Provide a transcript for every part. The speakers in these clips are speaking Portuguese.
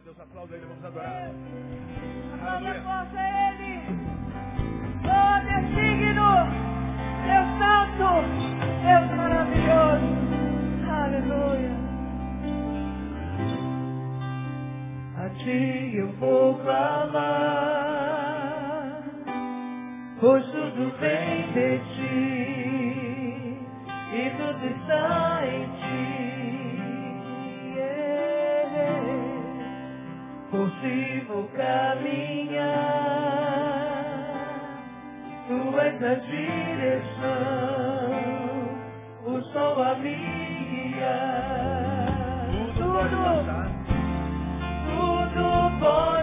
a Deus, aplauda ele, vamos adorar. Aplauda força a Ele. Oh, Deus digno. Deus santo. Deus maravilhoso. Aleluia. A ti eu vou clamar, pois tudo vem de ti e tudo está em ti. Vou caminhar, tu és a direção, o sol a guiar. Tudo pode passar. Tudo pode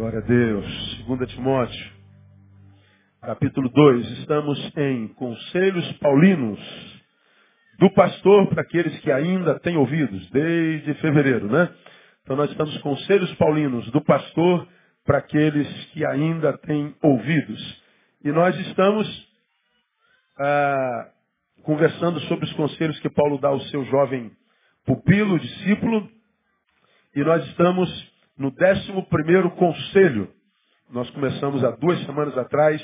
Glória a Deus. 2 Timóteo, capítulo 2. Estamos em Conselhos Paulinos do pastor para aqueles que ainda têm ouvidos, desde fevereiro, né? Então nós estamos Conselhos Paulinos do pastor para aqueles que ainda têm ouvidos. E nós estamos ah, conversando sobre os conselhos que Paulo dá ao seu jovem pupilo, discípulo, e nós estamos no 11 primeiro conselho. Nós começamos há duas semanas atrás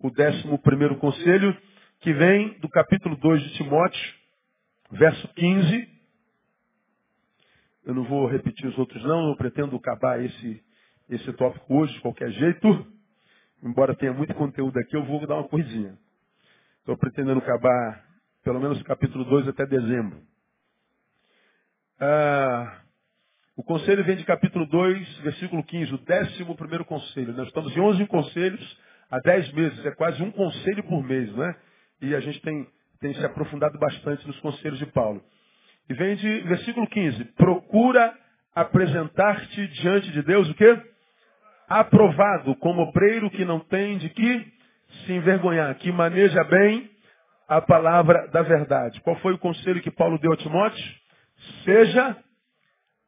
o 11 primeiro conselho, que vem do capítulo 2 de Timóteo, verso 15. Eu não vou repetir os outros não, eu pretendo acabar esse, esse tópico hoje de qualquer jeito. Embora tenha muito conteúdo aqui, eu vou dar uma coisinha. Estou pretendendo acabar pelo menos o capítulo 2 até dezembro. Ah, O conselho vem de capítulo 2, versículo 15, o décimo primeiro conselho. Nós estamos em 11 conselhos há 10 meses, é quase um conselho por mês, não é? E a gente tem, tem se aprofundado bastante nos conselhos de Paulo. E vem de versículo 15, procura apresentar-te diante de Deus o quê? Aprovado, como obreiro que não tem de que se envergonhar, que maneja bem a palavra da verdade. Qual foi o conselho que Paulo deu a Timóteo? Seja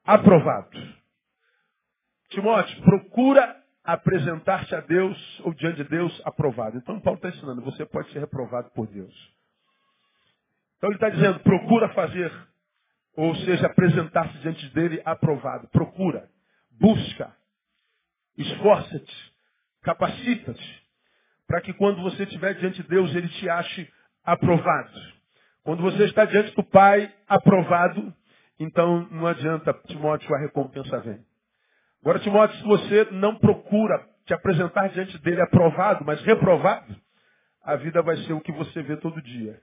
aprovado. Timóteo, procura apresentar-te a Deus ou diante de Deus aprovado. Então Paulo está ensinando, você pode ser reprovado por Deus. Então ele está dizendo, procura fazer, ou seja, apresentar-se diante dele aprovado. Procura, busca, esforça-te, capacita-te, para que quando você estiver diante de Deus, ele te ache aprovado. Quando você está diante do Pai aprovado, então não adianta, Timóteo, a recompensa vem. Agora, Timóteo, se você não procura te apresentar diante dele aprovado, mas reprovado, a vida vai ser o que você vê todo dia.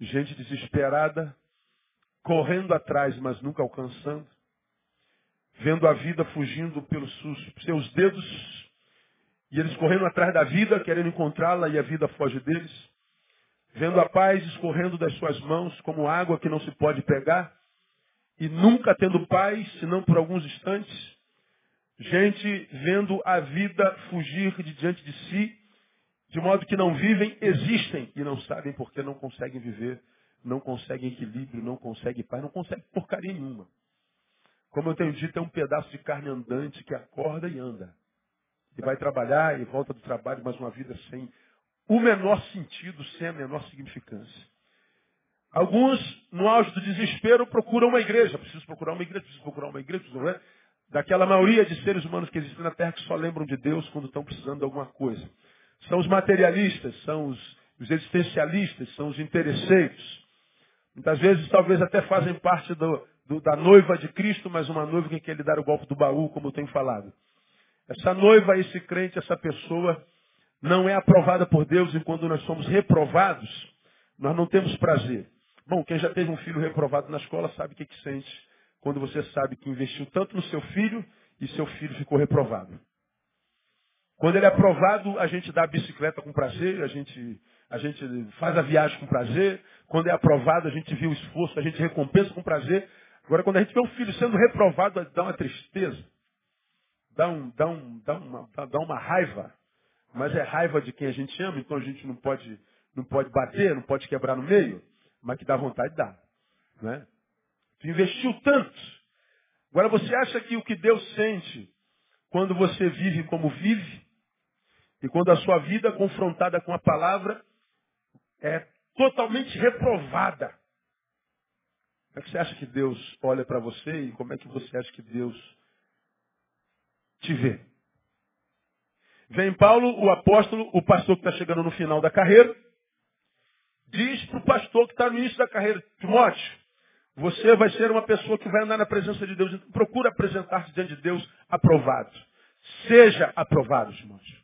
Gente desesperada, correndo atrás, mas nunca alcançando, vendo a vida fugindo pelos seus dedos, e eles correndo atrás da vida, querendo encontrá-la, e a vida foge deles, vendo a paz escorrendo das suas mãos como água que não se pode pegar, e nunca tendo paz, senão por alguns instantes. Gente vendo a vida fugir de diante de si, de modo que não vivem, existem e não sabem porque não conseguem viver, não conseguem equilíbrio, não conseguem paz, não conseguem porcaria nenhuma. Como eu tenho dito, é um pedaço de carne andante que acorda e anda. E vai trabalhar e volta do trabalho, mas uma vida sem o menor sentido, sem a menor significância. Alguns, no auge do desespero, procuram uma igreja. Preciso procurar uma igreja, preciso procurar uma igreja, não é? Daquela maioria de seres humanos que existem na Terra que só lembram de Deus quando estão precisando de alguma coisa. São os materialistas, são os, os existencialistas, são os interesseiros. Muitas vezes, talvez até fazem parte do, do, da noiva de Cristo, mas uma noiva que quer lhe dar o golpe do baú, como eu tenho falado. Essa noiva, esse crente, essa pessoa, não é aprovada por Deus e quando nós somos reprovados, nós não temos prazer. Bom, quem já teve um filho reprovado na escola sabe o que, que sente quando você sabe que investiu tanto no seu filho e seu filho ficou reprovado. Quando ele é aprovado, a gente dá a bicicleta com prazer, a gente, a gente faz a viagem com prazer. Quando é aprovado, a gente vê o esforço, a gente recompensa com prazer. Agora, quando a gente vê um filho sendo reprovado, dá uma tristeza, dá, um, dá, um, dá, uma, dá uma raiva. Mas é raiva de quem a gente ama, então a gente não pode, não pode bater, não pode quebrar no meio mas que dá vontade, dá. Né? Tu investiu tanto. Agora você acha que o que Deus sente quando você vive como vive, e quando a sua vida confrontada com a palavra é totalmente reprovada. Como é que você acha que Deus olha para você e como é que você acha que Deus te vê? Vem Paulo, o apóstolo, o pastor que está chegando no final da carreira, diz para o pastor que está no início da carreira, Timóteo, você vai ser uma pessoa que vai andar na presença de Deus. Procura apresentar-se diante de Deus aprovado. Seja aprovado, Timóteo.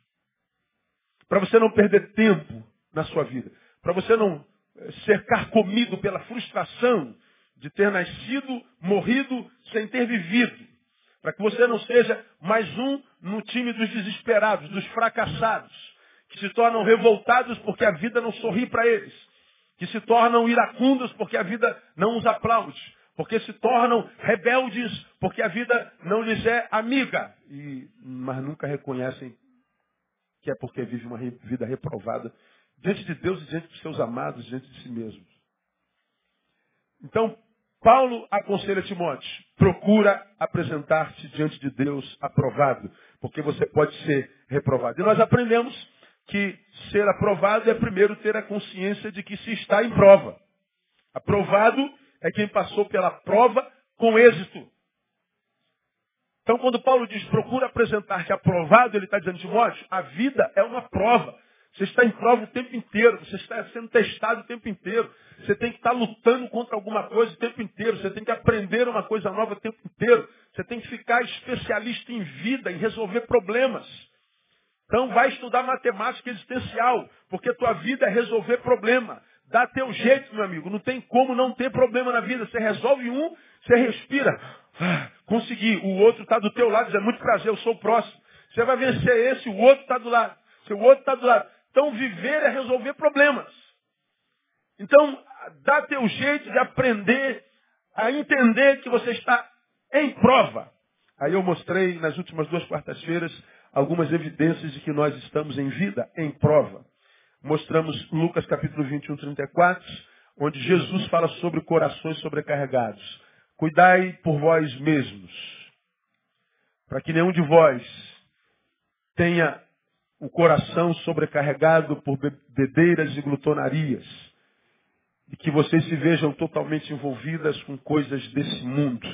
Para você não perder tempo na sua vida. Para você não eh, ser carcomido pela frustração de ter nascido, morrido, sem ter vivido. Para que você não seja mais um no time dos desesperados, dos fracassados, que se tornam revoltados porque a vida não sorri para eles que se tornam iracundos porque a vida não os aplaude, porque se tornam rebeldes porque a vida não lhes é amiga, e, mas nunca reconhecem que é porque vive uma vida reprovada diante de Deus e diante dos seus amados, diante de si mesmos. Então, Paulo aconselha Timóteo, procura apresentar-te diante de Deus aprovado, porque você pode ser reprovado. E nós aprendemos que ser aprovado é primeiro ter a consciência de que se está em prova. Aprovado é quem passou pela prova com êxito. Então, quando Paulo diz procura apresentar-te aprovado, ele está dizendo, Timóteo, a vida é uma prova. Você está em prova o tempo inteiro, você está sendo testado o tempo inteiro. Você tem que estar lutando contra alguma coisa o tempo inteiro. Você tem que aprender uma coisa nova o tempo inteiro. Você tem que ficar especialista em vida, em resolver problemas. Então vai estudar matemática existencial, porque tua vida é resolver problema. Dá teu jeito, meu amigo. Não tem como não ter problema na vida. Você resolve um, você respira. Ah, conseguir. O outro está do teu lado, diz, é muito prazer, eu sou o próximo. Você vai vencer esse, o outro está do lado. Se o outro está do lado. Então, viver é resolver problemas. Então, dá teu jeito de aprender a entender que você está em prova. Aí eu mostrei nas últimas duas quartas-feiras algumas evidências de que nós estamos em vida, em prova. Mostramos Lucas capítulo 21, 34, onde Jesus fala sobre corações sobrecarregados. Cuidai por vós mesmos, para que nenhum de vós tenha o coração sobrecarregado por bebedeiras e glutonarias, e que vocês se vejam totalmente envolvidas com coisas desse mundo.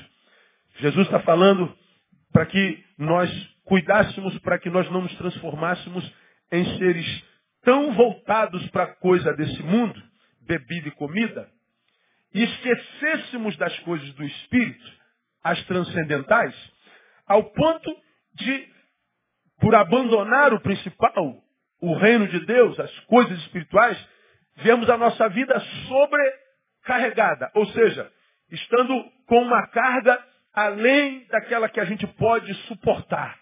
Jesus está falando para que nós cuidássemos, para que nós não nos transformássemos em seres tão voltados para a coisa desse mundo, bebida e comida, e esquecêssemos das coisas do Espírito, as transcendentais, ao ponto de, por abandonar o principal, o reino de Deus, as coisas espirituais, vemos a nossa vida sobrecarregada, ou seja, estando com uma carga além daquela que a gente pode suportar.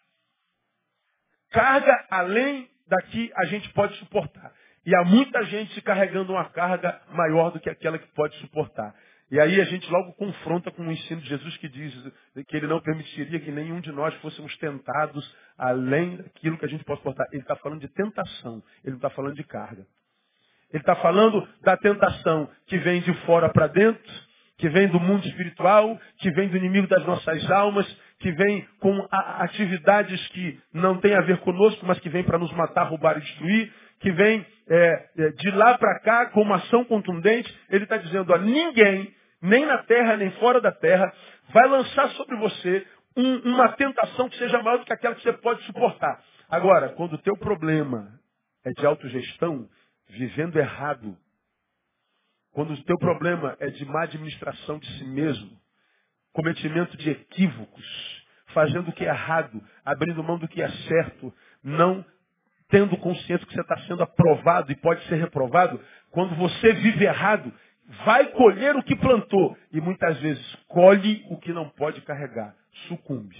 Carga além da que a gente pode suportar. E há muita gente carregando uma carga maior do que aquela que pode suportar. E aí a gente logo confronta com o ensino de Jesus que diz que ele não permitiria que nenhum de nós fôssemos tentados além daquilo que a gente pode suportar. Ele está falando de tentação, ele não está falando de carga. Ele está falando da tentação que vem de fora para dentro, que vem do mundo espiritual, que vem do inimigo das nossas almas, que vem com atividades que não têm a ver conosco, mas que vem para nos matar, roubar e destruir, que vem é, é, de lá para cá com uma ação contundente. Ele está dizendo a ninguém, nem na terra, nem fora da terra, vai lançar sobre você um, uma tentação que seja maior do que aquela que você pode suportar. Agora, quando o teu problema é de autogestão, vivendo errado, quando o teu problema é de má administração de si mesmo, cometimento de equívocos, fazendo o que é errado, abrindo mão do que é certo, não tendo consciência que você está sendo aprovado e pode ser reprovado, quando você vive errado, vai colher o que plantou e muitas vezes colhe o que não pode carregar, sucumbe.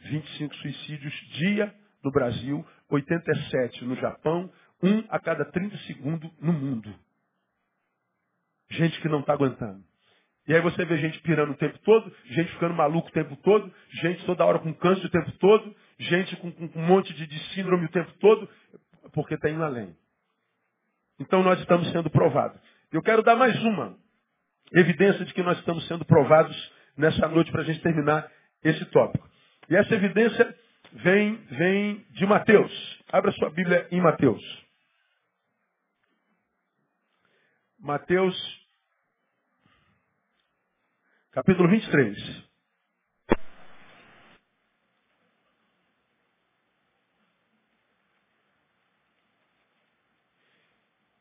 25 suicídios dia no Brasil, 87 no Japão, um a cada 30 segundos no mundo. Gente que não está aguentando. E aí você vê gente pirando o tempo todo, gente ficando maluco o tempo todo, gente toda hora com câncer o tempo todo, gente com, com um monte de, de, síndrome o tempo todo, porque está indo além. Então nós estamos sendo provados. Eu quero dar mais uma evidência de que nós estamos sendo provados nessa noite para a gente terminar esse tópico. E essa evidência vem, vem de Mateus. Abra sua Bíblia em Mateus. Mateus, capítulo 23.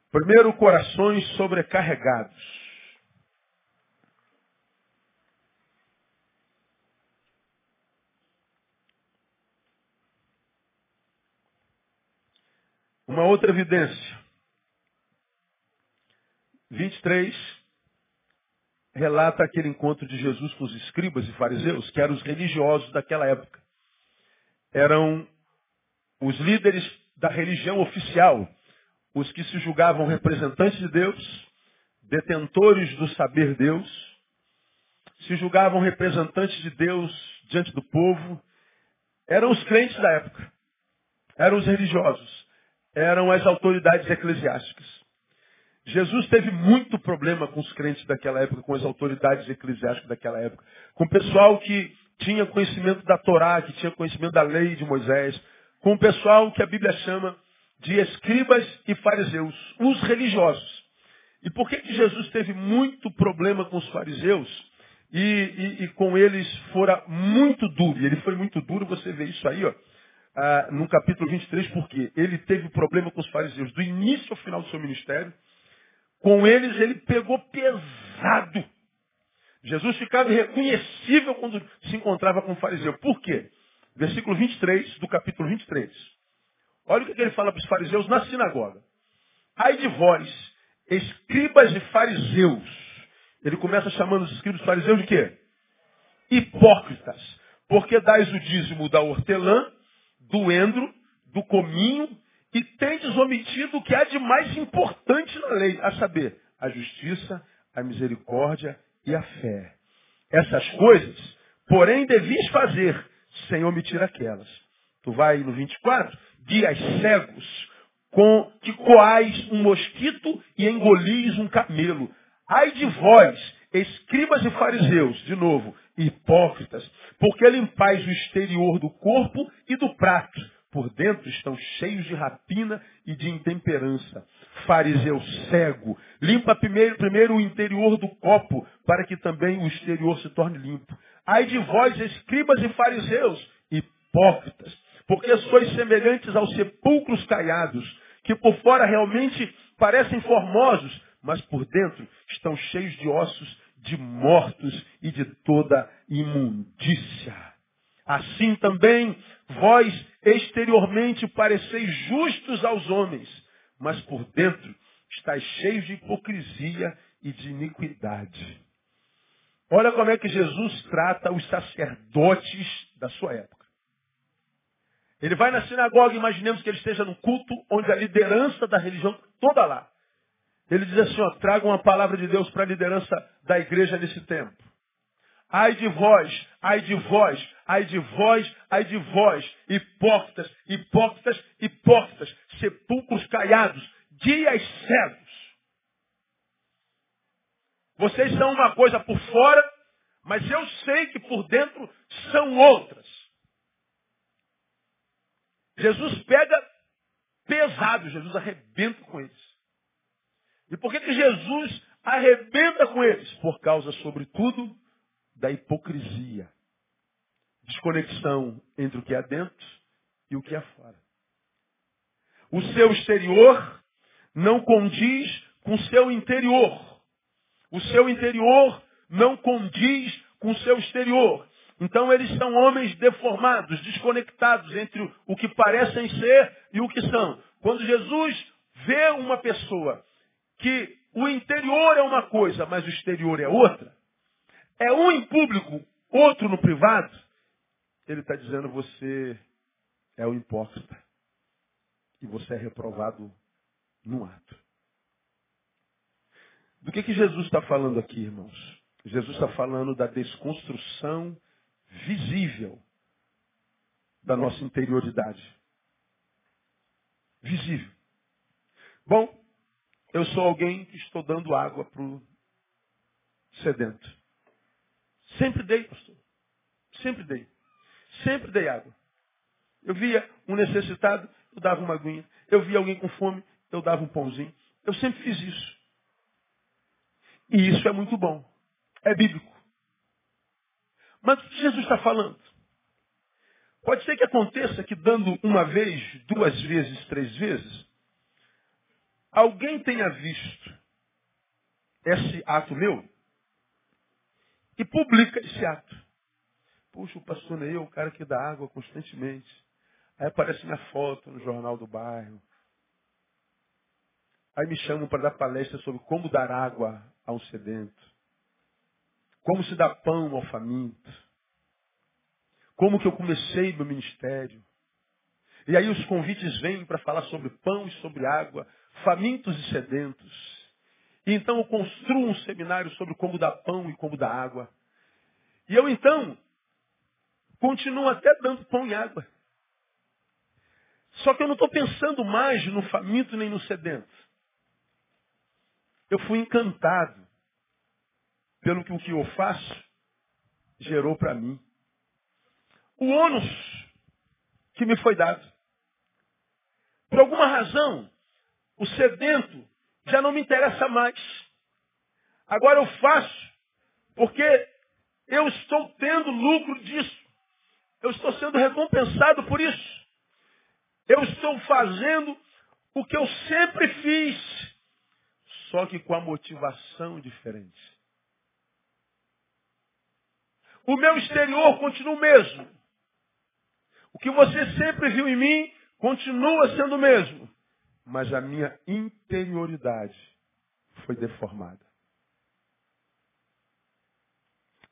Primeiro, corações sobrecarregados. Uma outra evidência. 23 relata aquele encontro de Jesus com os escribas e fariseus, que eram os religiosos daquela época. Eram os líderes da religião oficial, os que se julgavam representantes de Deus, detentores do saber Deus, se julgavam representantes de Deus diante do povo, eram os crentes da época, eram os religiosos, eram as autoridades eclesiásticas. Jesus teve muito problema com os crentes daquela época, com as autoridades eclesiásticas daquela época, com o pessoal que tinha conhecimento da Torá, que tinha conhecimento da lei de Moisés, com o pessoal que a Bíblia chama de escribas e fariseus, os religiosos. E por que, que Jesus teve muito problema com os fariseus e, e, e com eles fora muito duro? E ele foi muito duro, você vê isso aí, ó, ah, no capítulo 23, porque ele teve problema com os fariseus do início ao final do seu ministério, com eles ele pegou pesado. Jesus ficava irreconhecível quando se encontrava com o fariseu. Por quê? Versículo 23 do capítulo 23. Olha o que ele fala para os fariseus na sinagoga. Ai de vós, escribas e fariseus. Ele começa chamando os escribas e fariseus de quê? hipócritas, porque dais o dízimo da hortelã, do endro, do cominho, e tendes omitido o que há de mais importante na lei, a saber, a justiça, a misericórdia e a fé. Essas coisas, porém, devias fazer, sem omitir aquelas. Tu vai no 24, guias cegos, com que coais um mosquito e engolis um camelo. Ai de vós, escribas e fariseus, de novo, hipócritas, porque limpais o exterior do corpo e do prato, por dentro estão cheios de rapina e de intemperança. Fariseu cego, limpa primeiro, primeiro o interior do copo, para que também o exterior se torne limpo. Ai de vós, escribas e fariseus, hipócritas, porque sois semelhantes aos sepulcros caiados, que por fora realmente parecem formosos, mas por dentro estão cheios de ossos de mortos e de toda imundícia. Assim também vós exteriormente pareceis justos aos homens, mas por dentro estáis cheios de hipocrisia e de iniquidade. Olha como é que Jesus trata os sacerdotes da sua época. Ele vai na sinagoga, imaginemos que ele esteja num culto onde a liderança da religião toda lá. Ele diz assim, ó, traga uma palavra de Deus para a liderança da igreja nesse tempo. Ai de vós, ai de vós, ai de vós, ai de vós, hipócritas, hipócritas, hipócritas, sepulcros caiados, dias cegos. Vocês são uma coisa por fora, mas eu sei que por dentro são outras. Jesus pega pesado, Jesus arrebenta com eles. E por que, que Jesus arrebenta com eles? Por causa, sobretudo, da hipocrisia. Desconexão entre o que é dentro e o que é fora. O seu exterior não condiz com o seu interior. O seu interior não condiz com o seu exterior. Então eles são homens deformados, desconectados entre o que parecem ser e o que são. Quando Jesus vê uma pessoa que o interior é uma coisa, mas o exterior é outra, é um em público, outro no privado, ele está dizendo você é o hipócrita. E você é reprovado no ato. Do que, que Jesus está falando aqui, irmãos? Jesus está falando da desconstrução visível da nossa interioridade. Visível. Bom, eu sou alguém que estou dando água para o sedento. Sempre dei, pastor. Sempre dei. Sempre dei água. Eu via um necessitado, eu dava uma aguinha. Eu via alguém com fome, eu dava um pãozinho. Eu sempre fiz isso. E isso é muito bom. É bíblico. Mas o que Jesus está falando? Pode ser que aconteça que dando uma vez, duas vezes, três vezes, alguém tenha visto esse ato meu e publica esse ato. Puxa, o pastor Neil, o cara que dá água constantemente. Aí aparece minha foto no jornal do bairro. Aí me chamam para dar palestra sobre como dar água a um sedento. Como se dá pão ao faminto. Como que eu comecei meu ministério. E aí os convites vêm para falar sobre pão e sobre água, famintos e sedentos. E então eu construo um seminário sobre como dar pão e como dar água. E eu então continuo até dando pão e água. Só que eu não estou pensando mais no faminto nem no sedento. Eu fui encantado pelo que o que eu faço gerou para mim. O ônus que me foi dado. Por alguma razão, o sedento já não me interessa mais. Agora eu faço porque eu estou tendo lucro disso. Eu estou sendo recompensado por isso. Eu estou fazendo o que eu sempre fiz, só que com a motivação diferente. O meu exterior continua o mesmo. O que você sempre viu em mim continua sendo o mesmo mas a minha interioridade foi deformada.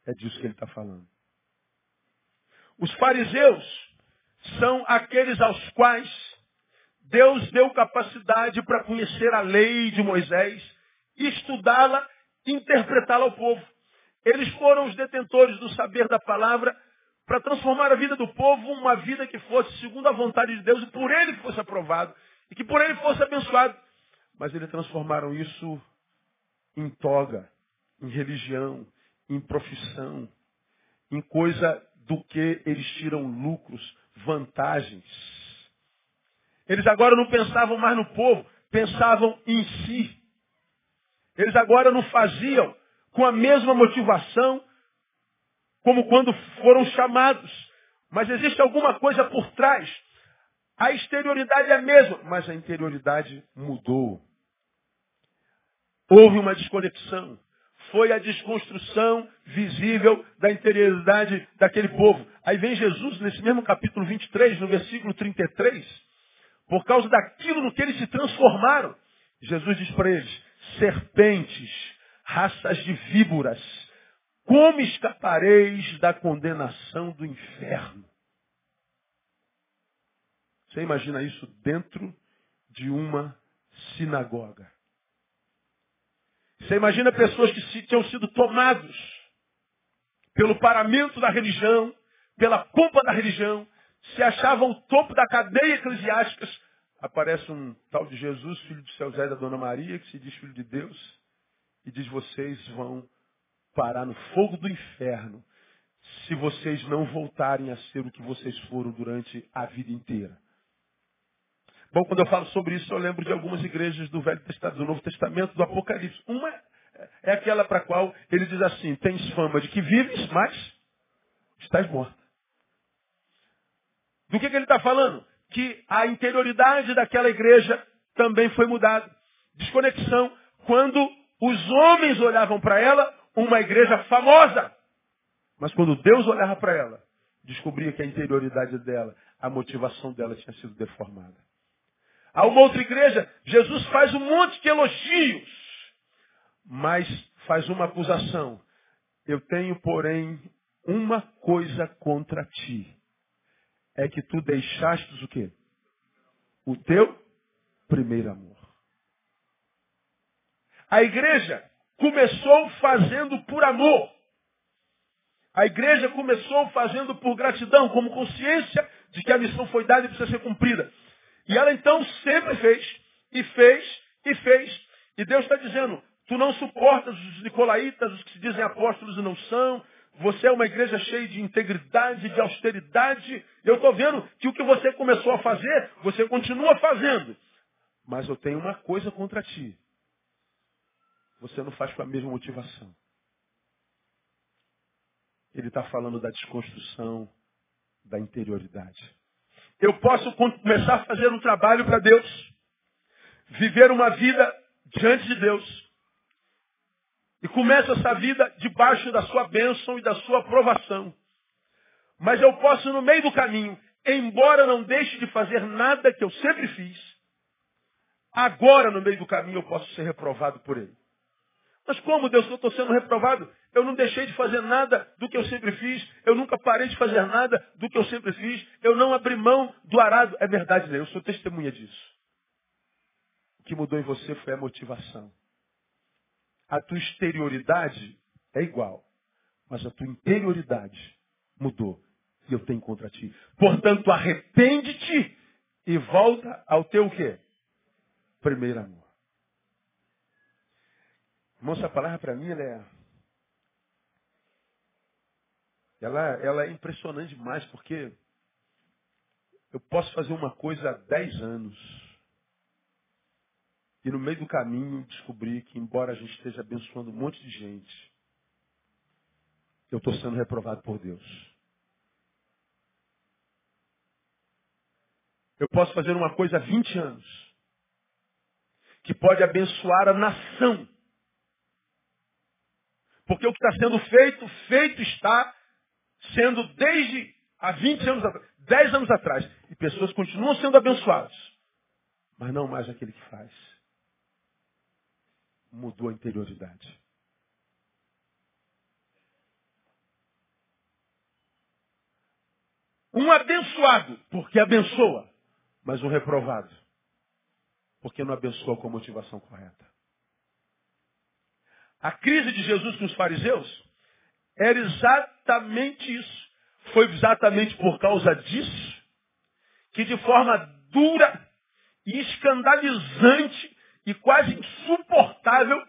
É disso que ele está falando. Os fariseus são aqueles aos quais Deus deu capacidade para conhecer a lei de Moisés, estudá-la interpretá-la ao povo. Eles foram os detentores do saber da palavra para transformar a vida do povo uma vida que fosse segundo a vontade de Deus e por ele fosse aprovado e que por ele fosse abençoado. Mas eles transformaram isso em toga, em religião, em profissão, em coisa do que eles tiram lucros, vantagens. Eles agora não pensavam mais no povo, pensavam em si. Eles agora não faziam com a mesma motivação como quando foram chamados. Mas existe alguma coisa por trás. A exterioridade é a mesma, mas a interioridade mudou. Houve uma desconexão. Foi a desconstrução visível da interioridade daquele povo. Aí vem Jesus, nesse mesmo capítulo 23, no versículo 33, por causa daquilo no que eles se transformaram. Jesus diz para eles, serpentes, raças de víboras, como escapareis da condenação do inferno? Você imagina isso dentro de uma sinagoga. Você imagina pessoas que tinham sido tomados pelo paramento da religião, pela culpa da religião, se achavam o topo da cadeia eclesiástica. Aparece um tal de Jesus, filho de Seu José da Dona Maria, que se diz filho de Deus, e diz: vocês vão parar no fogo do inferno se vocês não voltarem a ser o que vocês foram durante a vida inteira. Bom, quando eu falo sobre isso, eu lembro de algumas igrejas do Velho Testamento, do Novo Testamento, do Apocalipse. Uma é aquela para a qual ele diz assim, tens fama de que vives, mas estás morta. Do que, que ele está falando? Que a interioridade daquela igreja também foi mudada. Desconexão. Quando os homens olhavam para ela, uma igreja famosa. Mas quando Deus olhava para ela, descobria que a interioridade dela, a motivação dela tinha sido deformada. Há uma outra igreja, Jesus faz um monte de elogios, mas faz uma acusação. Eu tenho, porém, uma coisa contra ti. É que tu deixaste o quê? O teu primeiro amor. A igreja começou fazendo por amor. A igreja começou fazendo por gratidão, como consciência de que a missão foi dada e precisa ser cumprida. E ela então sempre fez, e fez, e fez. E Deus está dizendo, tu não suportas os nicolaítas, os que se dizem apóstolos e não são. Você é uma igreja cheia de integridade, de austeridade. Eu estou vendo que o que você começou a fazer, você continua fazendo. Mas eu tenho uma coisa contra ti. Você não faz com a mesma motivação. Ele está falando da desconstrução da interioridade. Eu posso começar a fazer um trabalho para Deus, viver uma vida diante de Deus, e começo essa vida debaixo da sua bênção e da sua aprovação. Mas eu posso, no meio do caminho, embora não deixe de fazer nada que eu sempre fiz, agora, no meio do caminho, eu posso ser reprovado por ele. Mas como, Deus, eu estou sendo reprovado? Eu não deixei de fazer nada do que eu sempre fiz. Eu nunca parei de fazer nada do que eu sempre fiz. Eu não abri mão do arado. É verdade, né? Eu sou testemunha disso. O que mudou em você foi a motivação. A tua exterioridade é igual. Mas a tua interioridade mudou. E eu tenho contra ti. Portanto, arrepende-te e volta ao teu quê? Primeiro amor. Essa palavra para mim ela é, ela, ela é impressionante demais, porque eu posso fazer uma coisa há 10 anos e no meio do caminho descobrir que, embora a gente esteja abençoando um monte de gente, eu estou sendo reprovado por Deus. Eu posso fazer uma coisa há 20 anos que pode abençoar a nação. Porque o que está sendo feito, feito está sendo desde há 20 anos atrás, 10 anos atrás. E pessoas continuam sendo abençoadas. Mas não mais aquele que faz. Mudou a interioridade. Um abençoado, porque abençoa, mas um reprovado, porque não abençoa com a motivação correta. A crise de Jesus com os fariseus era exatamente isso. Foi exatamente por causa disso que de forma dura e escandalizante e quase insuportável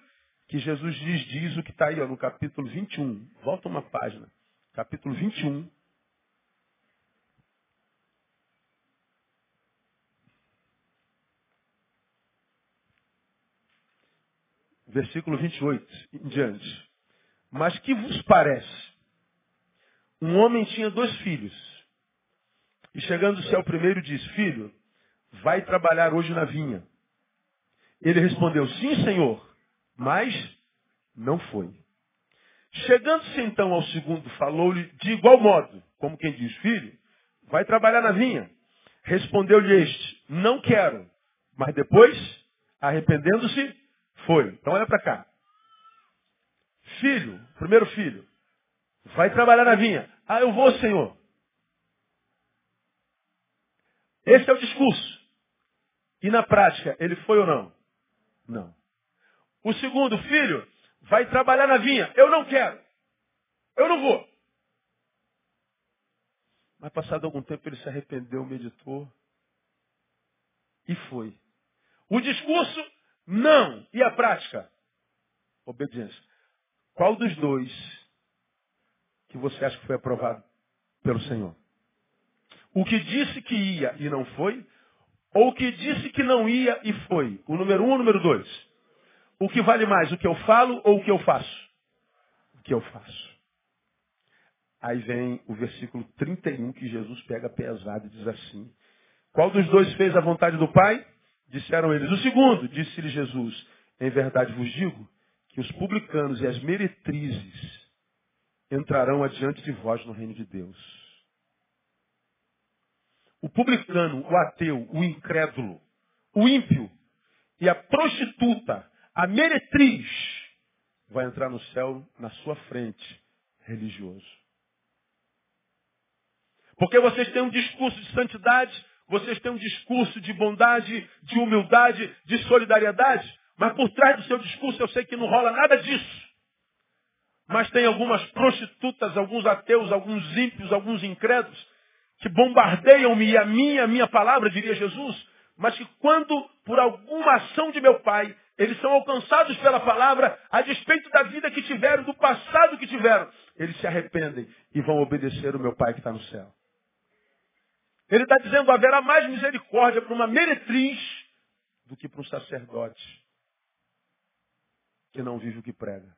que Jesus diz, diz o que está aí ó, no capítulo 21. Volta uma página. Capítulo 21. Versículo 28 em diante. Mas que vos parece? Um homem tinha dois filhos. E chegando-se ao primeiro, disse: Filho, vai trabalhar hoje na vinha. Ele respondeu: Sim, senhor mas não foi. Chegando-se então ao segundo, falou-lhe de igual modo, como quem diz, filho, vai trabalhar na vinha. Respondeu-lhe este, não quero. Mas depois, arrependendo-se, foi. Então olha para cá. Filho, primeiro filho, vai trabalhar na vinha. Ah, eu vou, Senhor. Esse é o discurso. E na prática, ele foi ou não? Não. O segundo filho vai trabalhar na vinha. Eu não quero. Eu não vou. Mas passado algum tempo ele se arrependeu, meditou e foi. O discurso, não. E a prática? Obediência. Qual dos dois que você acha que foi aprovado pelo Senhor? O que disse que ia e não foi? Ou o que disse que não ia e foi? O número um ou o número dois? O que vale mais, o que eu falo ou o que eu faço? O que eu faço. Aí vem o versículo 31 que Jesus pega pesado e diz assim: Qual dos dois fez a vontade do Pai? Disseram eles. O segundo, disse-lhe Jesus: Em verdade vos digo que os publicanos e as meretrizes entrarão adiante de vós no reino de Deus. O publicano, o ateu, o incrédulo, o ímpio e a prostituta a meretriz vai entrar no céu na sua frente, religioso. Porque vocês têm um discurso de santidade, vocês têm um discurso de bondade, de humildade, de solidariedade, mas por trás do seu discurso eu sei que não rola nada disso. Mas tem algumas prostitutas, alguns ateus, alguns ímpios, alguns incrédulos, que bombardeiam-me e a minha, a minha palavra, diria Jesus, mas que quando, por alguma ação de meu pai, eles são alcançados pela palavra a despeito da vida que tiveram, do passado que tiveram. Eles se arrependem e vão obedecer o meu Pai que está no céu. Ele está dizendo, haverá mais misericórdia para uma meretriz do que para um sacerdote que não vive o que prega.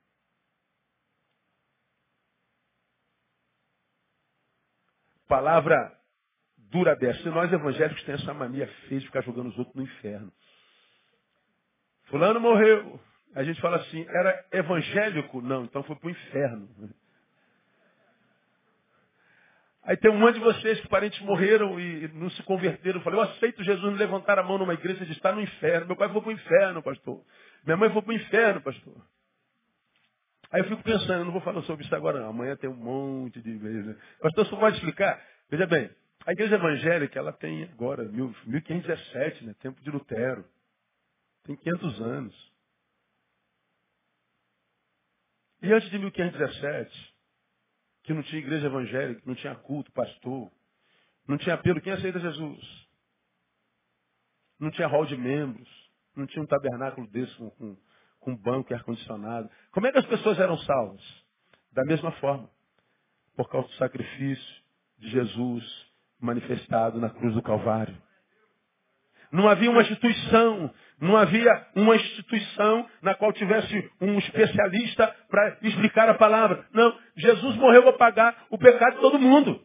Palavra dura dessa. E nós evangélicos temos essa mania feia de ficar jogando os outros no inferno. Fulano morreu. A gente fala assim, era evangélico? Não, então foi para o inferno. Aí tem um monte de vocês que parentes morreram e não se converteram. Eu falei, eu aceito Jesus me levantar a mão numa igreja de estar no inferno. Meu pai foi para o inferno, pastor. Minha mãe foi para o inferno, pastor. Aí eu fico pensando, eu não vou falar sobre isso agora não. Amanhã tem um monte de igreja. Pastor, só pode explicar? Veja bem, a igreja evangélica, ela tem agora, 1517, né? Tempo de Lutero. Tem 500 anos. E antes de 1517, que não tinha igreja evangélica, não tinha culto, pastor, não tinha apelo, quem aceita Jesus? Não tinha hall de membros, não tinha um tabernáculo desse com, com, com banco e ar-condicionado. Como é que as pessoas eram salvas? Da mesma forma, por causa do sacrifício de Jesus manifestado na cruz do Calvário. Não havia uma instituição, não havia uma instituição na qual tivesse um especialista para explicar a palavra. Não, Jesus morreu para pagar o pecado de todo mundo.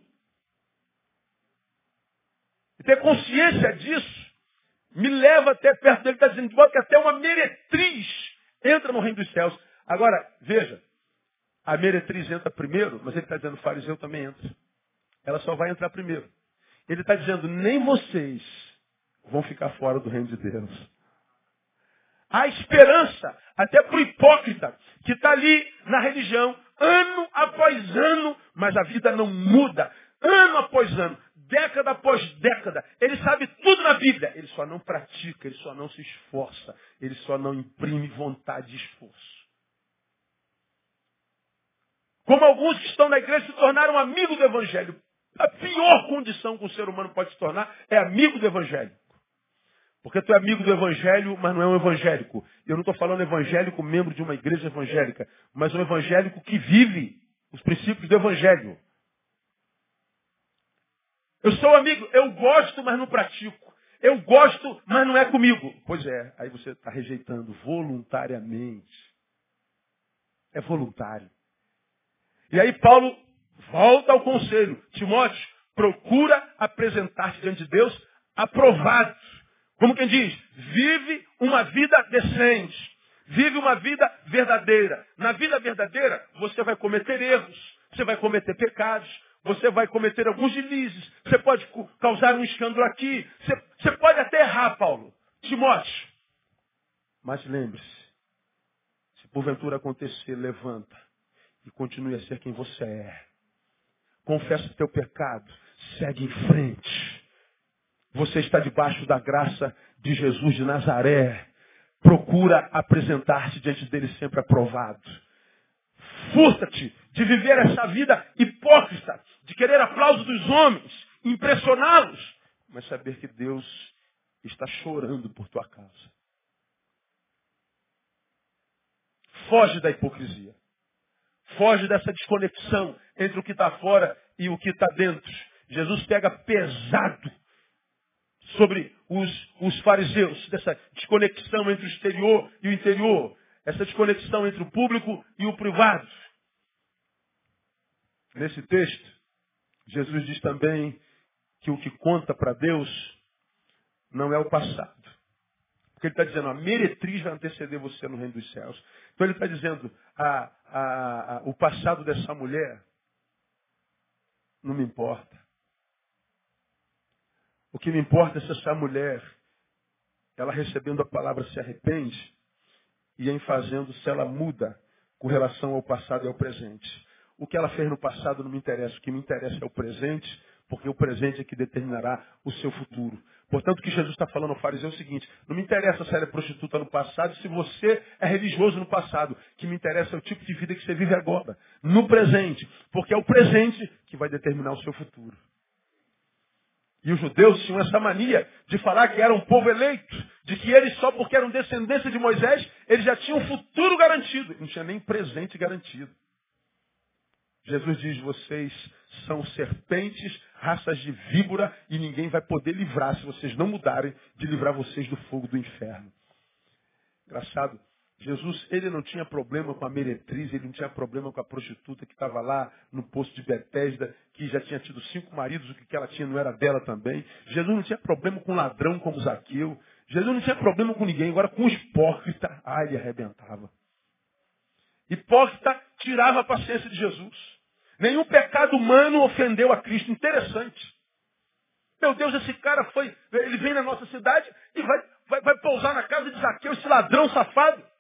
E ter consciência disso me leva até perto dele, está dizendo que até uma meretriz entra no reino dos céus. Agora, veja, a meretriz entra primeiro, mas ele está dizendo, o fariseu também entra. Ela só vai entrar primeiro. Ele está dizendo, nem vocês vão ficar fora do reino de Deus. Há esperança até para o hipócrita que está ali na religião ano após ano, mas a vida não muda. Ano após ano, década após década. Ele sabe tudo na Bíblia. Ele só não pratica, ele só não se esforça, ele só não imprime vontade e esforço. Como alguns que estão na igreja se tornaram amigos do Evangelho. A pior condição que um ser humano pode se tornar é amigo do Evangelho. Porque tu é amigo do Evangelho, mas não é um evangélico. Eu não estou falando evangélico, membro de uma igreja evangélica, mas um evangélico que vive os princípios do Evangelho. Eu sou amigo, eu gosto, mas não pratico. Eu gosto, mas não é comigo. Pois é, aí você está rejeitando voluntariamente. É voluntário. E aí Paulo volta ao conselho. Timóteo, procura apresentar-te diante de Deus aprovado. Como quem diz, vive uma vida decente. Vive uma vida verdadeira. Na vida verdadeira, você vai cometer erros, você vai cometer pecados, você vai cometer alguns deslizes, você pode causar um escândalo aqui, você, você pode até errar, Paulo. Timóteo. Mas lembre-se, se porventura acontecer, levanta e continue a ser quem você é. Confessa o teu pecado, segue em frente. Você está debaixo da graça de Jesus de Nazaré. Procura apresentar-te diante dele sempre aprovado. Furta-te de viver essa vida hipócrita, de querer aplauso dos homens, impressioná-los, mas saber que Deus está chorando por tua causa. Foge da hipocrisia. Foge dessa desconexão entre o que está fora e o que está dentro. Jesus pega pesado sobre os, os fariseus, dessa desconexão entre o exterior e o interior, essa desconexão entre o público e o privado. Nesse texto, Jesus diz também que o que conta para Deus não é o passado. Porque ele está dizendo, a meretriz vai anteceder você no reino dos céus. Então ele está dizendo, a, a, a, o passado dessa mulher não me importa. O que me importa é se essa mulher, ela recebendo a palavra se arrepende e em fazendo se ela muda com relação ao passado e ao presente. O que ela fez no passado não me interessa. O que me interessa é o presente, porque o presente é que determinará o seu futuro. Portanto, o que Jesus está falando ao fariseu é o seguinte: não me interessa se ela é prostituta no passado, se você é religioso no passado. O que me interessa é o tipo de vida que você vive agora, no presente. Porque é o presente que vai determinar o seu futuro. E os judeus tinham essa mania de falar que era um povo eleito, de que eles só porque eram descendência de Moisés, eles já tinham um futuro garantido. Não tinha nem presente garantido. Jesus diz, vocês são serpentes, raças de víbora, e ninguém vai poder livrar se vocês não mudarem de livrar vocês do fogo do inferno. Engraçado. Jesus, ele não tinha problema com a meretriz, ele não tinha problema com a prostituta que estava lá no poço de Betesda, que já tinha tido cinco maridos, o que ela tinha não era dela também. Jesus não tinha problema com ladrão como Zaqueu. Jesus não tinha problema com ninguém, agora com o hipócrita, ah, ele arrebentava. Hipócrita tirava a paciência de Jesus. Nenhum pecado humano ofendeu a Cristo. Interessante. Meu Deus, esse cara foi, ele vem na nossa cidade e vai, vai, vai pousar na casa de Zaqueu, esse ladrão safado.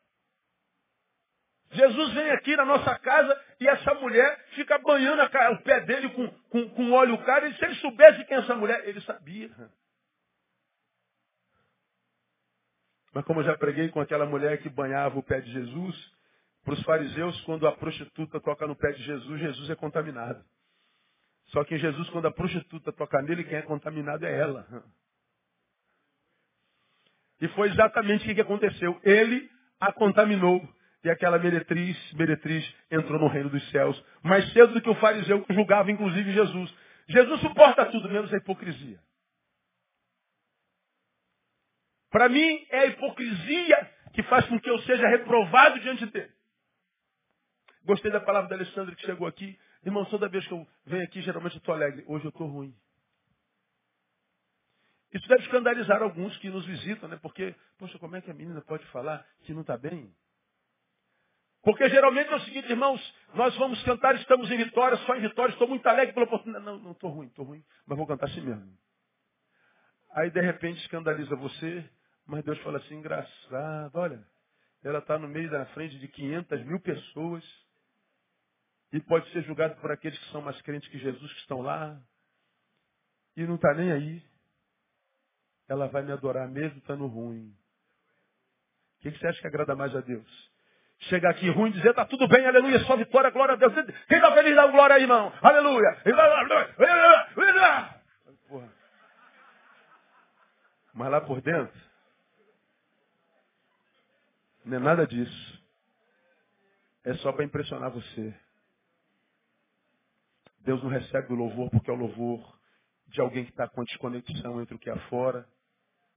Jesus vem aqui na nossa casa e essa mulher fica banhando o pé dele com, com, com óleo caro. E se ele soubesse quem é essa mulher, ele sabia. Mas como eu já preguei com aquela mulher que banhava o pé de Jesus, para os fariseus, quando a prostituta toca no pé de Jesus, Jesus é contaminado. Só que em Jesus, quando a prostituta toca nele, quem é contaminado é ela. E foi exatamente o que aconteceu. Ele a contaminou. E aquela meretriz, meretriz entrou no reino dos céus. Mais cedo do que o fariseu julgava, inclusive, Jesus. Jesus suporta tudo, menos a hipocrisia. Para mim, é a hipocrisia que faz com que eu seja reprovado diante dele. Gostei da palavra da Alessandra que chegou aqui. Irmão, toda vez que eu venho aqui, geralmente eu estou alegre. Hoje eu estou ruim. Isso deve escandalizar alguns que nos visitam, né? Porque, poxa, como é que a menina pode falar que não está bem? Porque geralmente é o seguinte, irmãos, nós vamos cantar, estamos em vitória, só em vitória, estou muito alegre pela oportunidade. Não, não estou ruim, estou ruim, mas vou cantar assim mesmo. Aí de repente escandaliza você, mas Deus fala assim, engraçado, olha, ela está no meio da frente de 500 mil pessoas, e pode ser julgado por aqueles que são mais crentes que Jesus, que estão lá. e não está nem aí. Ela vai me adorar mesmo estando ruim. O que, que você acha que agrada mais a Deus? Chegar aqui ruim dizer, tá tudo bem, aleluia, só vitória, glória a Deus. Quem está feliz dá glória aí, irmão? Aleluia. Mas lá por dentro, não é nada disso. É só para impressionar você. Deus não recebe o louvor porque é o louvor de alguém que está com a desconexão entre o que há fora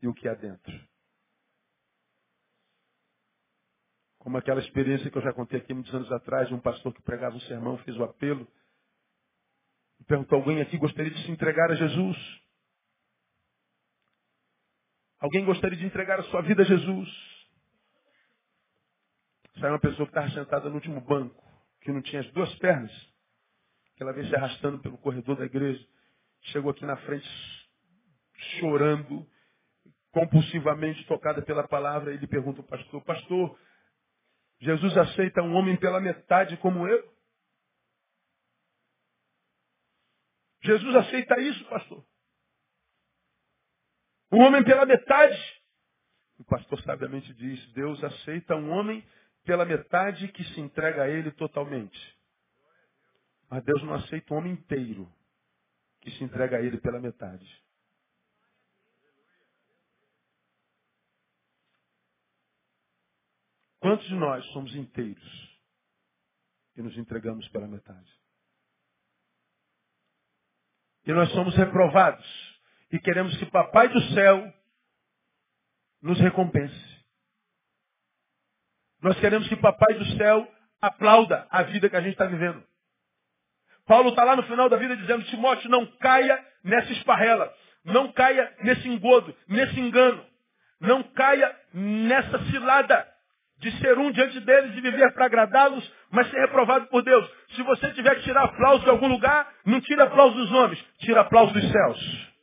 e o que há dentro. Como aquela experiência que eu já contei aqui muitos anos atrás, um pastor que pregava um sermão, fez o apelo, e perguntou, alguém aqui gostaria de se entregar a Jesus? Alguém gostaria de entregar a sua vida a Jesus? Saiu uma pessoa que estava sentada no último banco, que não tinha as duas pernas, que ela veio se arrastando pelo corredor da igreja, chegou aqui na frente chorando, compulsivamente tocada pela palavra, e ele pergunta ao pastor, pastor, Jesus aceita um homem pela metade como eu? Jesus aceita isso, pastor? Um homem pela metade? O pastor sabiamente diz: Deus aceita um homem pela metade que se entrega a ele totalmente. Mas Deus não aceita um homem inteiro que se entrega a ele pela metade. Quantos de nós somos inteiros e nos entregamos pela metade? E nós somos reprovados e queremos que Papai do céu nos recompense. Nós queremos que Papai do céu aplauda a vida que a gente está vivendo. Paulo está lá no final da vida dizendo, Timóteo, não caia nessa esparrela, não caia nesse engodo, nesse engano, não caia nessa cilada de ser um diante deles e viver para agradá-los, mas ser reprovado por Deus. Se você tiver que tirar aplauso de algum lugar, não tire aplauso dos homens, tira aplauso dos céus.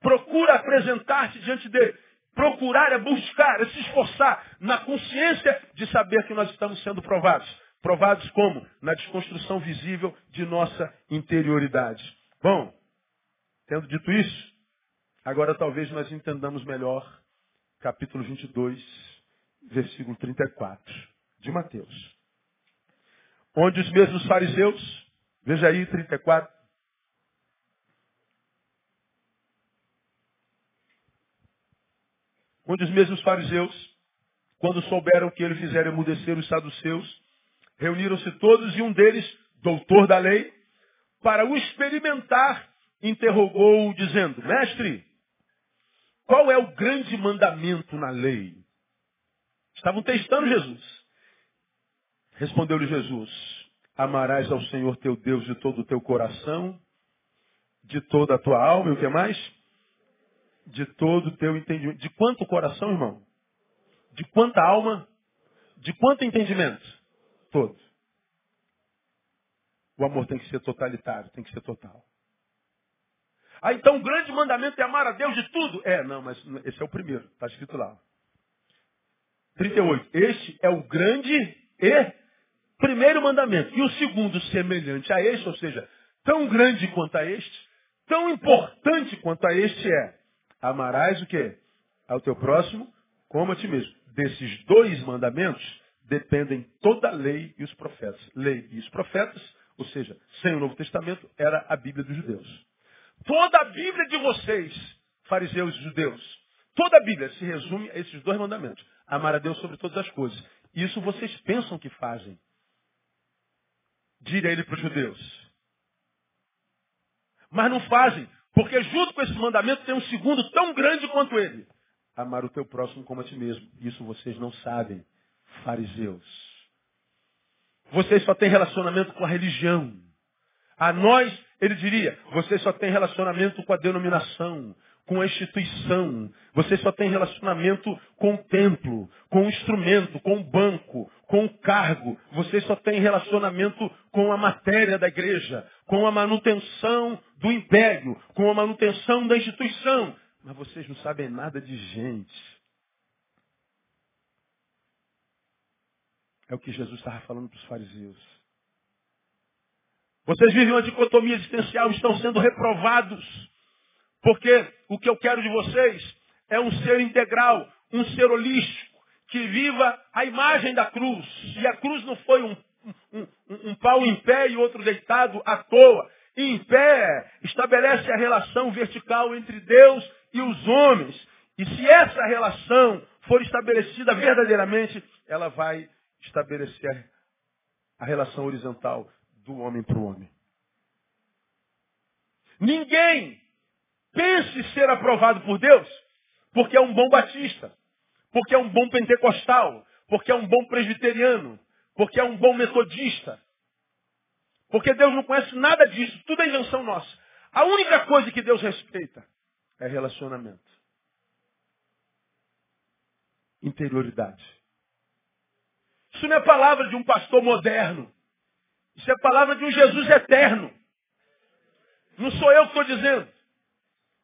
Procura apresentar-se diante dele. Procurar é buscar, é se esforçar na consciência de saber que nós estamos sendo provados. Provados como? Na desconstrução visível de nossa interioridade. Bom, tendo dito isso, agora talvez nós entendamos melhor capítulo 22, versículo 34 de Mateus. Onde os mesmos fariseus, veja aí 34, onde os mesmos fariseus, quando souberam que ele fizera emudecer os saduceus, reuniram-se todos e um deles, doutor da lei, para o experimentar, interrogou-o dizendo, mestre, qual é o grande mandamento na lei? Estavam testando Jesus. Respondeu-lhe Jesus: Amarás ao Senhor teu Deus de todo o teu coração, de toda a tua alma, e o que mais? De todo o teu entendimento. De quanto coração, irmão? De quanta alma? De quanto entendimento? Todo. O amor tem que ser totalitário, tem que ser total. Ah, então o grande mandamento é amar a Deus de tudo? É, não, mas esse é o primeiro, está escrito lá. 38. Este é o grande e primeiro mandamento. E o segundo, semelhante a este, ou seja, tão grande quanto a este, tão importante quanto a este é, amarás o quê? Ao teu próximo como a ti mesmo. Desses dois mandamentos dependem toda a lei e os profetas. Lei e os profetas, ou seja, sem o Novo Testamento, era a Bíblia dos judeus. Toda a Bíblia de vocês, fariseus e judeus, toda a Bíblia se resume a esses dois mandamentos. Amar a Deus sobre todas as coisas. Isso vocês pensam que fazem. Diga ele para os judeus. Mas não fazem, porque junto com esse mandamento tem um segundo tão grande quanto ele. Amar o teu próximo como a ti mesmo. Isso vocês não sabem, fariseus. Vocês só têm relacionamento com a religião. A nós, ele diria, você só tem relacionamento com a denominação, com a instituição. Você só tem relacionamento com o templo, com o instrumento, com o banco, com o cargo. Você só tem relacionamento com a matéria da igreja, com a manutenção do império, com a manutenção da instituição. Mas vocês não sabem nada de gente. É o que Jesus estava falando para os fariseus. Vocês vivem uma dicotomia existencial, estão sendo reprovados. Porque o que eu quero de vocês é um ser integral, um ser holístico, que viva a imagem da cruz. E a cruz não foi um, um, um, um pau em pé e outro deitado à toa. Em pé estabelece a relação vertical entre Deus e os homens. E se essa relação for estabelecida verdadeiramente, ela vai estabelecer a relação horizontal do homem para o homem. Ninguém pense ser aprovado por Deus porque é um bom batista, porque é um bom pentecostal, porque é um bom presbiteriano, porque é um bom metodista. Porque Deus não conhece nada disso, tudo é invenção nossa. A única coisa que Deus respeita é relacionamento. Interioridade. Isso não é palavra de um pastor moderno. Isso é palavra de um Jesus eterno. Não sou eu que estou dizendo.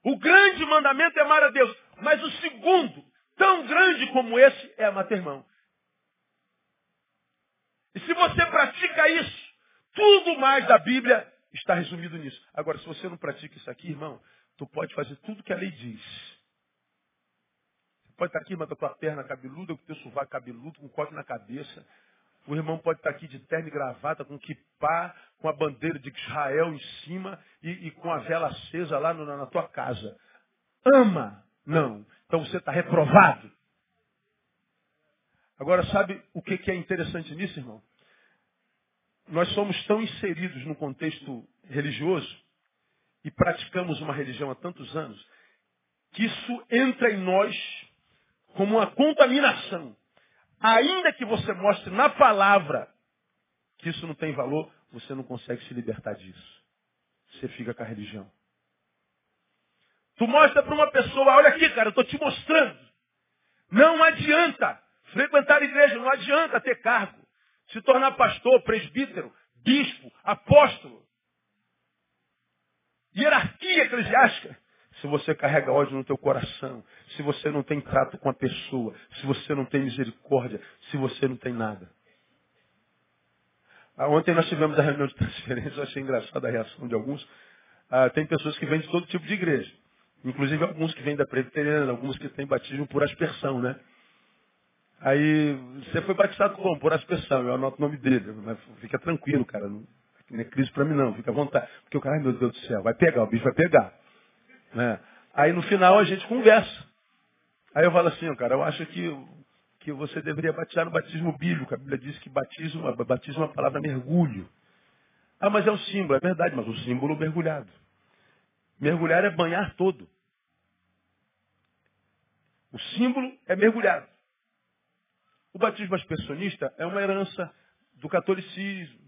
O grande mandamento é amar a Deus. Mas o segundo, tão grande como esse, é amar teu irmão. E se você pratica isso, tudo mais da Bíblia está resumido nisso. Agora, se você não pratica isso aqui, irmão, tu pode fazer tudo que a lei diz. Você pode estar aqui, mas com a tua perna cabeluda, com o teu sovaco cabeludo, com um corte na cabeça. O irmão pode estar aqui de terno e gravata, com kipá, com a bandeira de Israel em cima e, e com a vela acesa lá no, na tua casa. Ama. Não. Então você está reprovado. Agora, sabe o que, que é interessante nisso, irmão? Nós somos tão inseridos no contexto religioso e praticamos uma religião há tantos anos que isso entra em nós como uma contaminação. Ainda que você mostre na palavra que isso não tem valor, você não consegue se libertar disso. Você fica com a religião. Tu mostra para uma pessoa, olha aqui, cara, eu estou te mostrando. Não adianta frequentar a igreja, não adianta ter cargo. Se tornar pastor, presbítero, bispo, apóstolo. Hierarquia eclesiástica se você carrega ódio no teu coração, se você não tem trato com a pessoa, se você não tem misericórdia, se você não tem nada. Ah, ontem nós tivemos a reunião de transferência, eu achei engraçada a reação de alguns. Ah, tem pessoas que vêm de todo tipo de igreja. Inclusive alguns que vêm da presbiteriana, alguns que têm batismo por aspersão, né? Aí, você foi batizado como? Por aspersão, eu anoto o nome dele. Mas fica tranquilo, cara. Não, não é crise para mim não, fica à vontade. Porque o cara, meu Deus do céu, vai pegar, o bicho vai pegar. Né? Aí no final a gente conversa. Aí eu falo assim, cara, eu acho que, que você deveria batizar no batismo bíblico. A Bíblia diz que batismo, batismo é uma palavra mergulho. Ah, mas é um símbolo, é verdade, mas o símbolo mergulhado. Mergulhar é banhar todo. O símbolo é mergulhado. O batismo aspersonista é uma herança do catolicismo,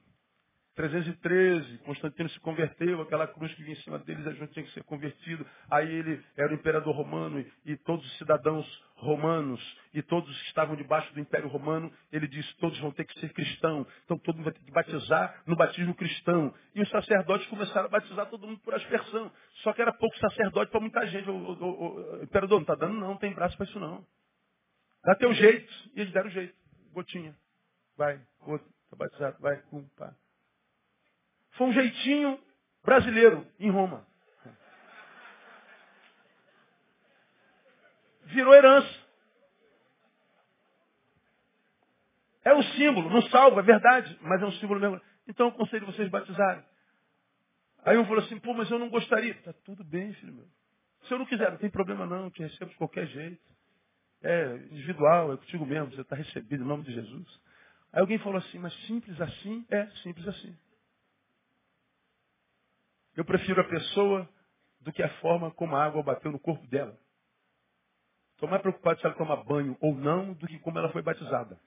313, Constantino se converteu, aquela cruz que vinha em cima deles, a gente tinha que ser convertido. Aí ele era o imperador romano e, e, todos os cidadãos romanos e todos que estavam debaixo do império romano, ele disse, todos vão ter que ser cristãos. Então todo mundo vai ter que batizar no batismo cristão. E os sacerdotes começaram a batizar todo mundo por aspersão. Só que era pouco sacerdote para muita gente. O, o, o, imperador não está dando não, não tem braço para isso não. Dá teu jeito. E eles deram jeito. Gotinha. Vai, outro, está batizado, vai, pum, pá. Foi um jeitinho brasileiro em Roma. Virou herança. É um símbolo, não salva, é verdade, mas é um símbolo mesmo. Então eu aconselho vocês batizarem. Aí um falou assim, pô, mas eu não gostaria. Tá tudo bem, filho meu. Se eu não quiser, não tem problema não, eu te recebo de qualquer jeito. É individual, é contigo mesmo, você está recebido em nome de Jesus. Aí alguém falou assim, mas simples assim? É, simples assim. Eu prefiro a pessoa do que a forma como a água bateu no corpo dela. Estou mais preocupado se ela toma banho ou não do que como ela foi batizada.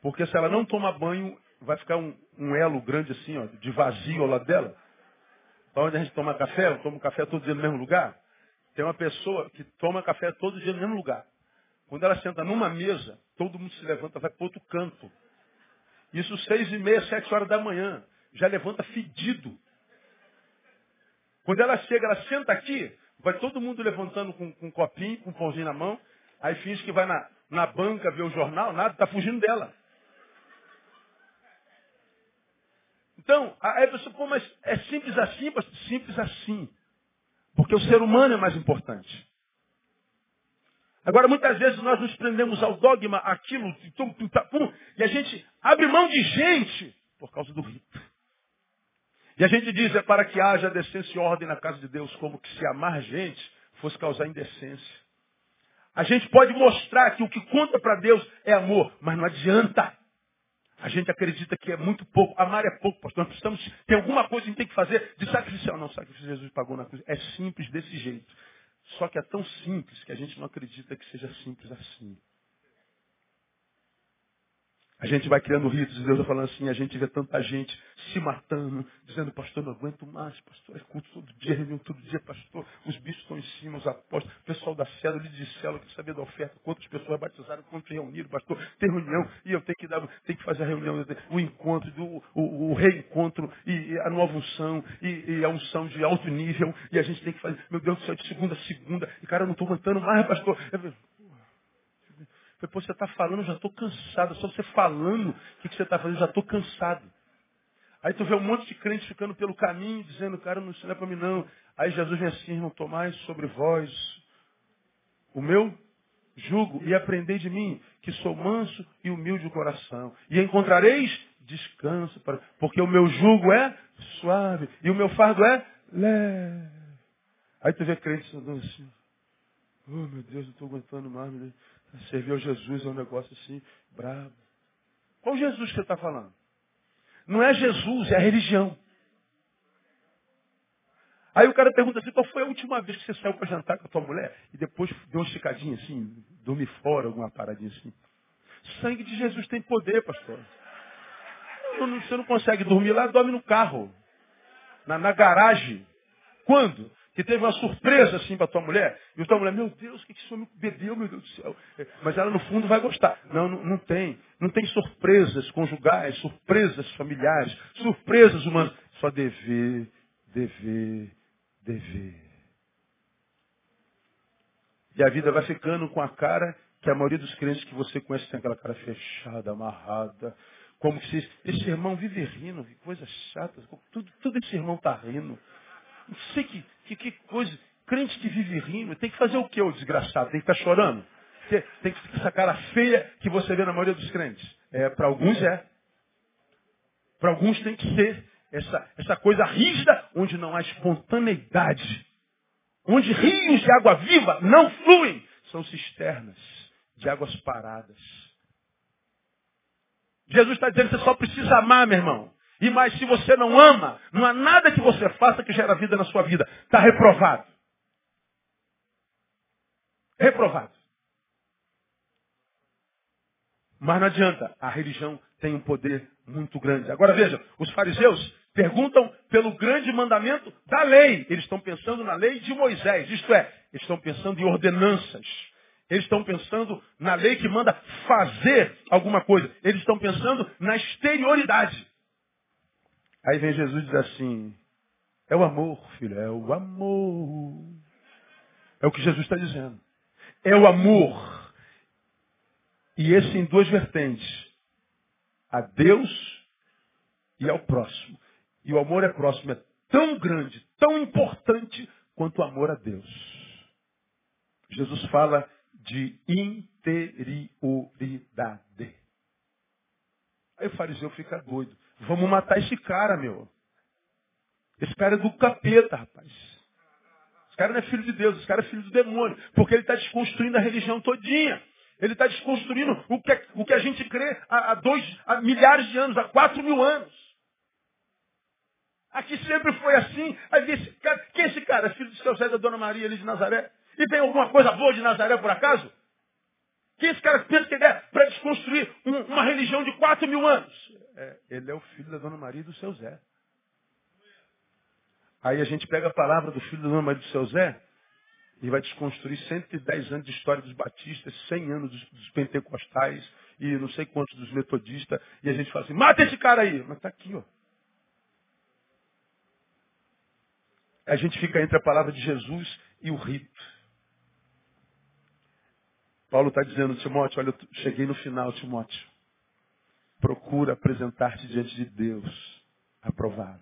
Porque se ela não toma banho, vai ficar um, um elo grande assim, ó, de vazio ao lado dela. Para onde a gente toma café, eu tomo café todo dia no mesmo lugar. Tem uma pessoa que toma café todo dia no mesmo lugar. Quando ela senta numa mesa, todo mundo se levanta, vai para outro canto. Isso seis e meia, sete horas da manhã. Já levanta fedido. Quando ela chega, ela senta aqui, vai todo mundo levantando com, com um copinho, com um pãozinho na mão, aí finge que vai na, na banca ver o jornal, nada, está fugindo dela. Então, aí você, pô, mas é simples assim? Simples assim. Porque o ser humano é mais importante. Agora, muitas vezes nós nos prendemos ao dogma, aquilo, tum, tá, e a gente abre mão de gente por causa do rito. E a gente diz, é para que haja decência e ordem na casa de Deus, como que se amar gente fosse causar indecência. A gente pode mostrar que o que conta para Deus é amor, mas não adianta. A gente acredita que é muito pouco. Amar é pouco, pastor. Nós precisamos ter alguma coisa que a gente tem que fazer de sacrificial. Não, o sacrifício Jesus pagou na cruz. É simples desse jeito. Só que é tão simples que a gente não acredita que seja simples assim. A gente vai criando ritos, Deus vai falando assim, a gente vê tanta gente se matando, dizendo, pastor, não aguento mais, pastor, é culto todo dia, reunião todo dia, pastor, os bichos estão em cima, os apóstolos, o pessoal da célula, de célula, quer saber da oferta, quantas pessoas batizaram, quantos reuniram, pastor, tem reunião, e eu tenho que dar, tenho que fazer a reunião, o encontro, o, o reencontro, e, e, a nova unção, e, e, a unção de alto nível, e a gente tem que fazer, meu Deus do céu, de segunda a segunda, e cara, eu não estou aguentando mais, pastor. Falei, pô, você está falando, eu já estou cansado. Só você falando o que, que você está fazendo, eu já estou cansado. Aí tu vê um monte de crentes ficando pelo caminho, dizendo, cara, não ensina para mim não. Aí Jesus vem assim, irmão, tomai sobre vós o meu jugo e aprendei de mim, que sou manso e humilde de coração. E encontrareis descanso, para... porque o meu jugo é suave e o meu fardo é leve. Aí tu vê crentes andando assim, oh meu Deus, não estou aguentando mais, meu Deus. Servir Jesus é um negócio assim, brabo. Qual Jesus que você está falando? Não é Jesus, é a religião. Aí o cara pergunta assim, qual foi a última vez que você saiu para jantar com a tua mulher? E depois deu uma esticadinha assim, dorme fora, alguma paradinha assim. Sangue de Jesus tem poder, pastor. Você não consegue dormir lá, dorme no carro. Na, na garagem. Quando? Que teve uma surpresa assim para tua mulher, e tua mulher, meu Deus, o que, que esse homem bebeu, meu Deus do céu? É, mas ela no fundo vai gostar. Não, não, não tem. Não tem surpresas conjugais, surpresas familiares, surpresas humanas. Só dever, dever, dever. E a vida vai ficando com a cara que a maioria dos crentes que você conhece tem aquela cara fechada, amarrada. Como se esse irmão vive rindo, que coisa chata. Tudo, tudo esse irmão está rindo. Não sei que, que, que coisa. Crente que vive rindo, tem que fazer o que, o desgraçado? Tem que estar chorando? Tem que ficar essa cara feia que você vê na maioria dos crentes. É, Para alguns é. Para alguns tem que ser essa, essa coisa rígida, onde não há espontaneidade. Onde rios de água viva não fluem. São cisternas de águas paradas. Jesus está dizendo você só precisa amar, meu irmão. E mais, se você não ama, não há nada que você faça que gera vida na sua vida. Está reprovado. Reprovado. Mas não adianta, a religião tem um poder muito grande. Agora veja, os fariseus perguntam pelo grande mandamento da lei. Eles estão pensando na lei de Moisés, isto é, eles estão pensando em ordenanças. Eles estão pensando na lei que manda fazer alguma coisa. Eles estão pensando na exterioridade. Aí vem Jesus e diz assim, é o amor, filho, é o amor. É o que Jesus está dizendo. É o amor. E esse em duas vertentes. A Deus e ao próximo. E o amor é próximo, é tão grande, tão importante quanto o amor a Deus. Jesus fala de interioridade. Aí o fariseu fica doido. Vamos matar esse cara, meu. Esse cara é do capeta, rapaz. Esse cara não é filho de Deus, esse cara é filho do demônio. Porque ele está desconstruindo a religião todinha. Ele está desconstruindo o que, o que a gente crê há, há dois, há milhares de anos, há quatro mil anos. Aqui sempre foi assim. Aí esse cara, quem é esse cara? É filho de seu José da Dona Maria ali de Nazaré. E tem alguma coisa boa de Nazaré por acaso? Quem é esse cara pensa que ele é para desconstruir um, uma religião de quatro mil anos? É, ele é o filho da Dona Maria e do seu Zé. Aí a gente pega a palavra do filho da Dona Maria e do seu Zé e vai desconstruir 110 anos de história dos batistas, 100 anos dos, dos pentecostais e não sei quantos dos metodistas. E a gente fala assim, mata esse cara aí. Mas está aqui, ó. A gente fica entre a palavra de Jesus e o rito. Paulo está dizendo, Timóteo, olha, eu cheguei no final, Timóteo procura apresentar-te diante de Deus aprovado.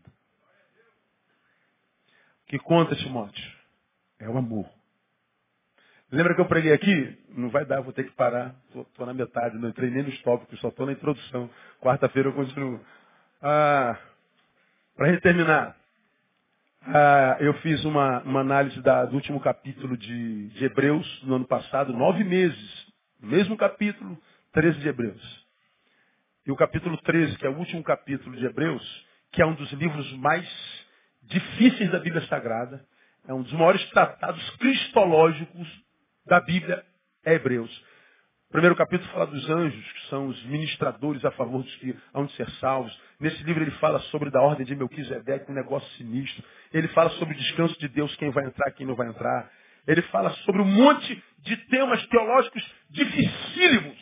O que conta, Timóteo? É o amor. Lembra que eu preguei aqui? Não vai dar, vou ter que parar. Estou na metade, não entrei nem nos tópicos, só estou na introdução. Quarta-feira eu continuo. Ah, Para gente terminar, ah, eu fiz uma, uma análise da, do último capítulo de, de Hebreus no ano passado, nove meses. Mesmo capítulo, 13 de Hebreus. E o capítulo 13, que é o último capítulo de Hebreus, que é um dos livros mais difíceis da Bíblia Sagrada, é um dos maiores tratados cristológicos da Bíblia, é Hebreus. O primeiro capítulo fala dos anjos, que são os ministradores a favor dos que hão de ser salvos. Nesse livro ele fala sobre da ordem de Melquisedeque, um negócio sinistro. Ele fala sobre o descanso de Deus, quem vai entrar, quem não vai entrar. Ele fala sobre um monte de temas teológicos dificílimos.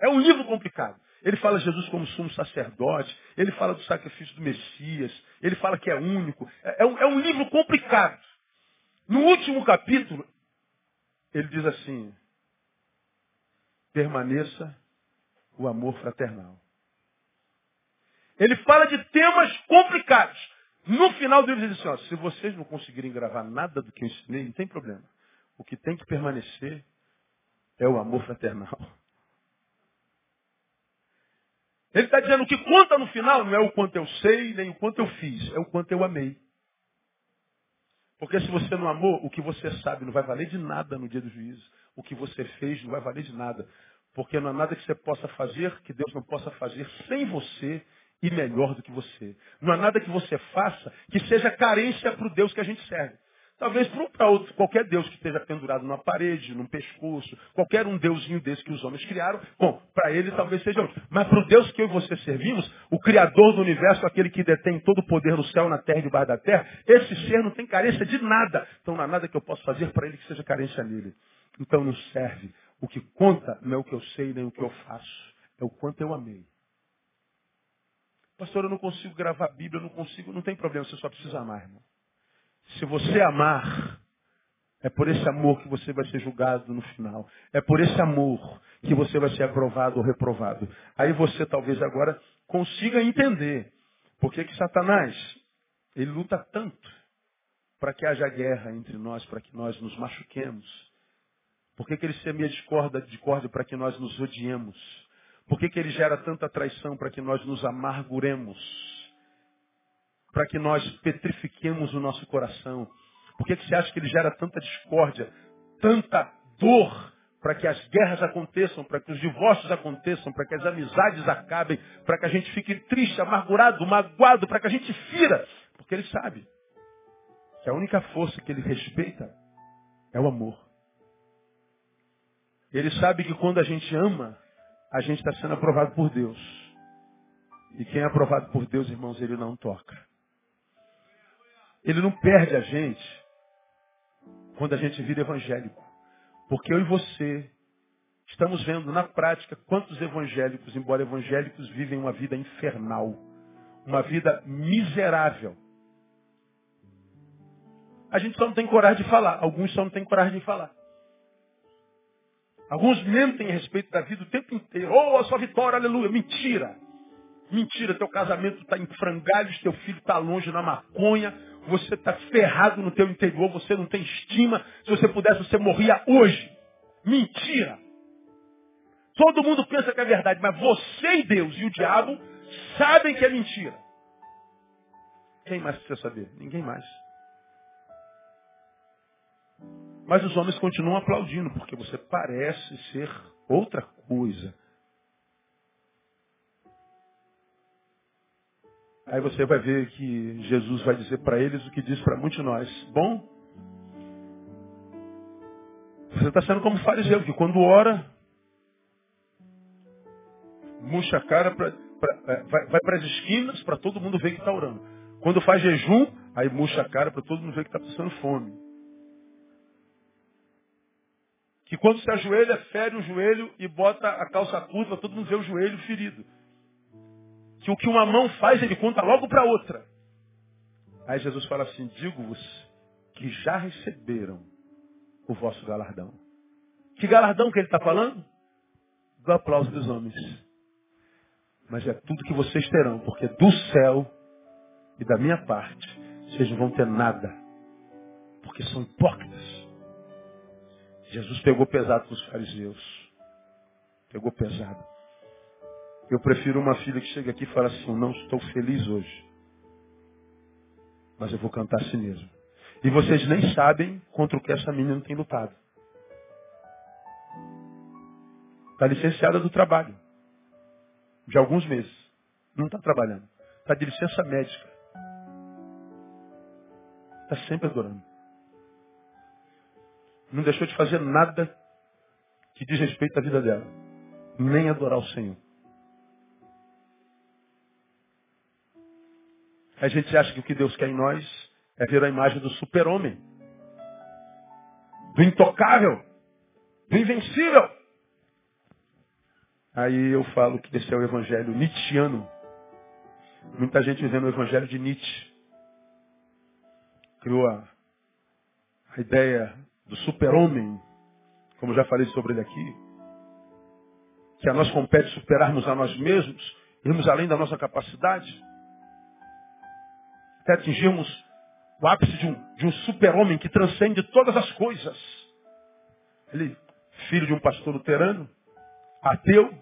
É um livro complicado. Ele fala de Jesus como sumo sacerdote. Ele fala do sacrifício do Messias. Ele fala que é único. É, é um, é um livro complicado. No último capítulo, ele diz assim: permaneça o amor fraternal. Ele fala de temas complicados. No final dele diz assim, ó, se vocês não conseguirem gravar nada do que eu ensinei, não tem problema. O que tem que permanecer é o amor fraternal. Ele está dizendo que conta no final não é o quanto eu sei, nem o quanto eu fiz, é o quanto eu amei. Porque se você não amou, o que você sabe não vai valer de nada no dia do juízo. O que você fez não vai valer de nada. Porque não há nada que você possa fazer que Deus não possa fazer sem você e melhor do que você. Não há nada que você faça que seja carência para o Deus que a gente serve. Talvez para outro, qualquer Deus que esteja pendurado numa parede, num pescoço, qualquer um deusinho desse que os homens criaram, bom, para ele talvez seja outro. Mas para o Deus que eu e você servimos, o Criador do universo, aquele que detém todo o poder no céu, na terra e debaixo da terra, esse ser não tem carência de nada. Então não há nada que eu possa fazer para ele que seja carência nele. Então não serve. O que conta não é o que eu sei nem o que eu faço, é o quanto eu amei. Pastor, eu não consigo gravar a Bíblia, eu não consigo, não tem problema, você só precisa amar, irmão. Se você amar, é por esse amor que você vai ser julgado no final. É por esse amor que você vai ser aprovado ou reprovado. Aí você talvez agora consiga entender por que, que Satanás ele luta tanto para que haja guerra entre nós, para que nós nos machuquemos. Por que, que ele semeia discórdia, discórdia para que nós nos odiemos? Por que, que ele gera tanta traição para que nós nos amarguremos? Para que nós petrifiquemos o nosso coração? Por que, que você acha que ele gera tanta discórdia, tanta dor, para que as guerras aconteçam, para que os divórcios aconteçam, para que as amizades acabem, para que a gente fique triste, amargurado, magoado, para que a gente fira? Porque ele sabe que a única força que ele respeita é o amor. Ele sabe que quando a gente ama, a gente está sendo aprovado por Deus. E quem é aprovado por Deus, irmãos, ele não toca. Ele não perde a gente quando a gente vira evangélico. Porque eu e você estamos vendo na prática quantos evangélicos, embora evangélicos, vivem uma vida infernal. Uma vida miserável. A gente só não tem coragem de falar. Alguns só não têm coragem de falar. Alguns mentem a respeito da vida o tempo inteiro. Oh, a sua vitória, aleluia. Mentira. Mentira, teu casamento está em frangalhos, teu filho está longe na maconha, você está ferrado no teu interior, você não tem estima. Se você pudesse, você morria hoje. Mentira. Todo mundo pensa que é verdade, mas você e Deus e o diabo sabem que é mentira. Quem mais precisa saber? Ninguém mais. Mas os homens continuam aplaudindo, porque você parece ser outra coisa. Aí você vai ver que Jesus vai dizer para eles o que diz para muitos de nós. Bom, você está sendo como fariseu, que quando ora, murcha a cara, pra, pra, é, vai, vai para as esquinas para todo mundo ver que está orando. Quando faz jejum, aí murcha a cara para todo mundo ver que está passando fome. Que quando se ajoelha, fere o joelho e bota a calça curta para todo mundo ver o joelho ferido que o que uma mão faz, ele conta logo para outra. Aí Jesus fala assim, digo-vos que já receberam o vosso galardão. Que galardão que ele está falando? Do aplauso dos homens. Mas é tudo que vocês terão, porque do céu E da minha parte, vocês não vão ter nada. Porque são hipócritas. Jesus pegou pesado com os fariseus. Pegou pesado. Eu prefiro uma filha que chega aqui e fala assim, não estou feliz hoje. Mas eu vou cantar assim mesmo. E vocês nem sabem contra o que essa menina tem lutado. Está licenciada do trabalho. De alguns meses. Não está trabalhando. Está de licença médica. Está sempre adorando. Não deixou de fazer nada que diz respeito à vida dela. Nem adorar o Senhor. A gente acha que o que Deus quer em nós é ver a imagem do super-homem. Do intocável. Do invencível. Aí eu falo que esse é o evangelho nietzschiano. Muita gente vivendo o evangelho de Nietzsche. Criou a, a ideia do super-homem, como já falei sobre ele aqui. Que a nós compete superarmos a nós mesmos, irmos além da nossa capacidade. Até atingirmos o ápice de um, de um super-homem que transcende todas as coisas. Ele, filho de um pastor luterano, ateu,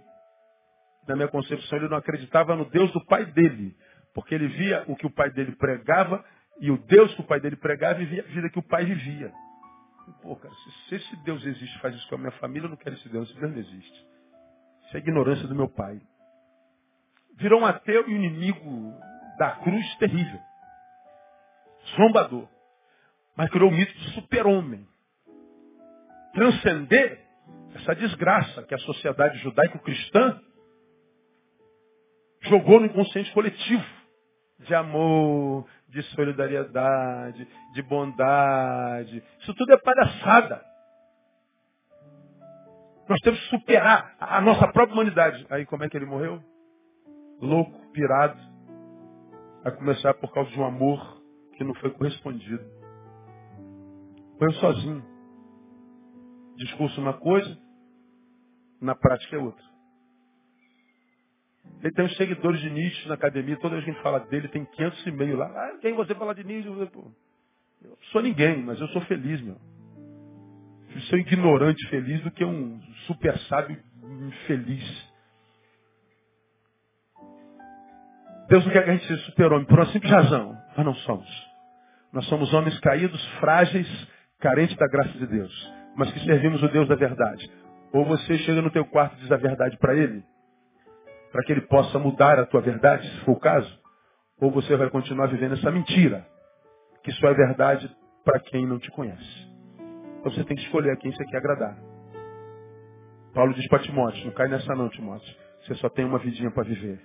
na minha concepção, ele não acreditava no Deus do pai dele. Porque ele via o que o pai dele pregava e o Deus que o pai dele pregava e via a vida que o pai vivia. Pô, cara, se, esse Deus existe faz isso com a minha família, eu não quero esse Deus. Esse Deus não existe. Isso é ignorância do meu pai. Virou um ateu e inimigo da cruz terrível. Zombador. Mas criou o mito do super-homem. Transcender essa desgraça que a sociedade judaico-cristã jogou no inconsciente coletivo. De amor, de solidariedade, de bondade. Isso tudo é palhaçada. Nós temos que superar a nossa própria humanidade. Aí como é que ele morreu? Louco, pirado. A começar por causa de um amor que não foi correspondido. Foi sozinho. Discurso uma coisa, na prática é outra. Ele tem os seguidores de Nietzsche na academia, toda vez que a gente fala dele, tem 500 e meio lá. Ah, quem você fala de Nietzsche? Eu sou ninguém, mas eu sou feliz, meu. Eu sou ignorante feliz do que um super sábio infeliz. Deus não quer que a gente seja super-homem por uma simples razão. Nós não somos. Nós somos homens caídos, frágeis, carentes da graça de Deus. Mas que servimos o Deus da verdade. Ou você chega no teu quarto e diz a verdade para ele, para que ele possa mudar a tua verdade, se for o caso, ou você vai continuar vivendo essa mentira, que só é verdade para quem não te conhece. Então você tem que escolher a quem você quer agradar. Paulo diz para Timóteo, não cai nessa não, Timóteo. Você só tem uma vidinha para viver.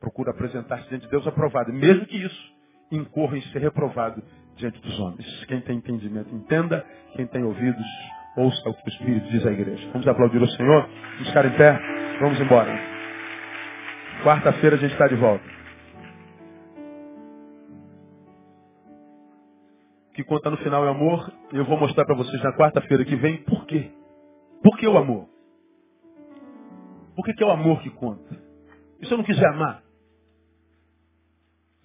Procura apresentar-se diante de Deus aprovado. Mesmo que isso incorra em ser reprovado diante dos homens. Quem tem entendimento, entenda. Quem tem ouvidos, ouça o que o Espírito diz à igreja. Vamos aplaudir o Senhor. Vamos ficar em pé. Vamos embora. Quarta-feira a gente está de volta. O que conta no final é amor. Eu vou mostrar para vocês na quarta-feira que vem por quê. Por que o amor? Por que, que é o amor que conta? E se eu não quiser amar?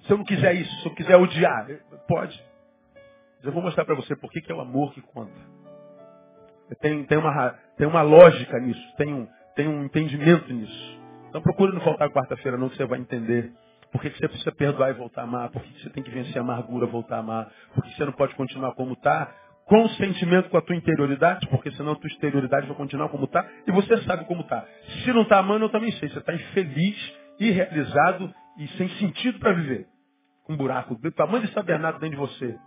Se eu não quiser isso, se eu quiser odiar, pode. Mas eu vou mostrar para você por que, é o amor que conta. Tem, tem, uma, tem uma lógica nisso, tem um, tem um entendimento nisso. Então procure não faltar quarta-feira não, que você vai entender. Por que você precisa perdoar e voltar a amar? Por que você tem que vencer a amargura, voltar a amar? Por que você não pode continuar como está? Com sentimento com a tua interioridade, porque senão a tua exterioridade vai continuar como está. E você sabe como está. Se não está amando, eu também sei. Você está infeliz, irrealizado e sem sentido para viver. Um buraco do tamanho de Bernardo dentro de você.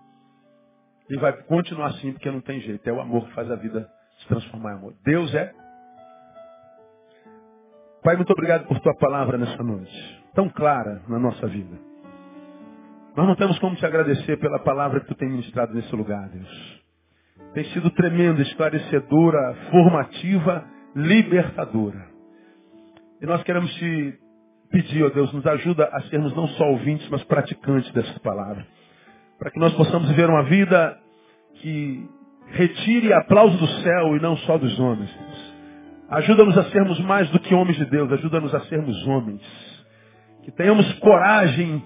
E vai continuar assim, porque não tem jeito. É o amor que faz a vida se transformar em amor. Deus é Pai, muito obrigado por tua palavra nessa noite, tão clara na nossa vida. Nós não temos como te agradecer pela palavra que tu tem ministrado nesse lugar, Deus. Tem sido tremenda, esclarecedora, formativa, libertadora. E nós queremos te pedir, ó Deus, nos ajuda a sermos não só ouvintes, mas praticantes dessa palavra. Para que nós possamos viver uma vida que retire aplauso do céu e não só dos homens. Ajuda-nos a sermos mais do que homens de Deus, ajuda-nos a sermos homens. Que tenhamos coragem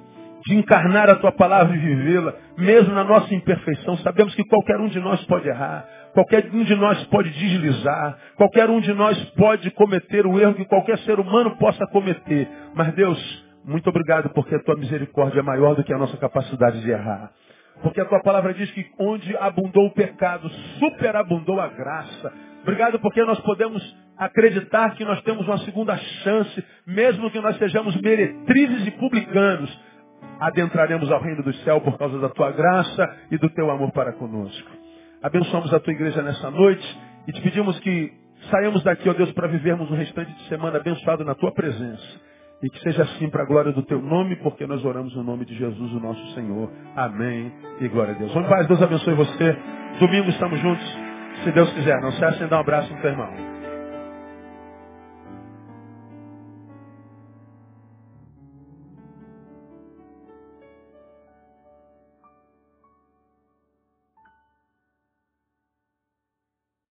de encarnar a tua palavra e vivê-la, mesmo na nossa imperfeição. Sabemos que qualquer um de nós pode errar, qualquer um de nós pode deslizar, qualquer um de nós pode cometer o erro que qualquer ser humano possa cometer. Mas Deus, muito obrigado porque a tua misericórdia é maior do que a nossa capacidade de errar. Porque a tua palavra diz que onde abundou o pecado, superabundou a graça. Obrigado porque nós podemos acreditar que nós temos uma segunda chance, mesmo que nós sejamos meretrizes e publicanos. Adentraremos ao reino do céu por causa da tua graça e do teu amor para conosco. Abençoamos a tua igreja nessa noite e te pedimos que saímos daqui, ó Deus, para vivermos o restante de semana abençoado na tua presença. E que seja assim para a glória do teu nome, porque nós oramos no nome de Jesus, o nosso Senhor. Amém. E glória a Deus. Vamos, Pai, Deus abençoe você. Domingo estamos juntos, se Deus quiser. Não se sem dar um abraço no teu irmão.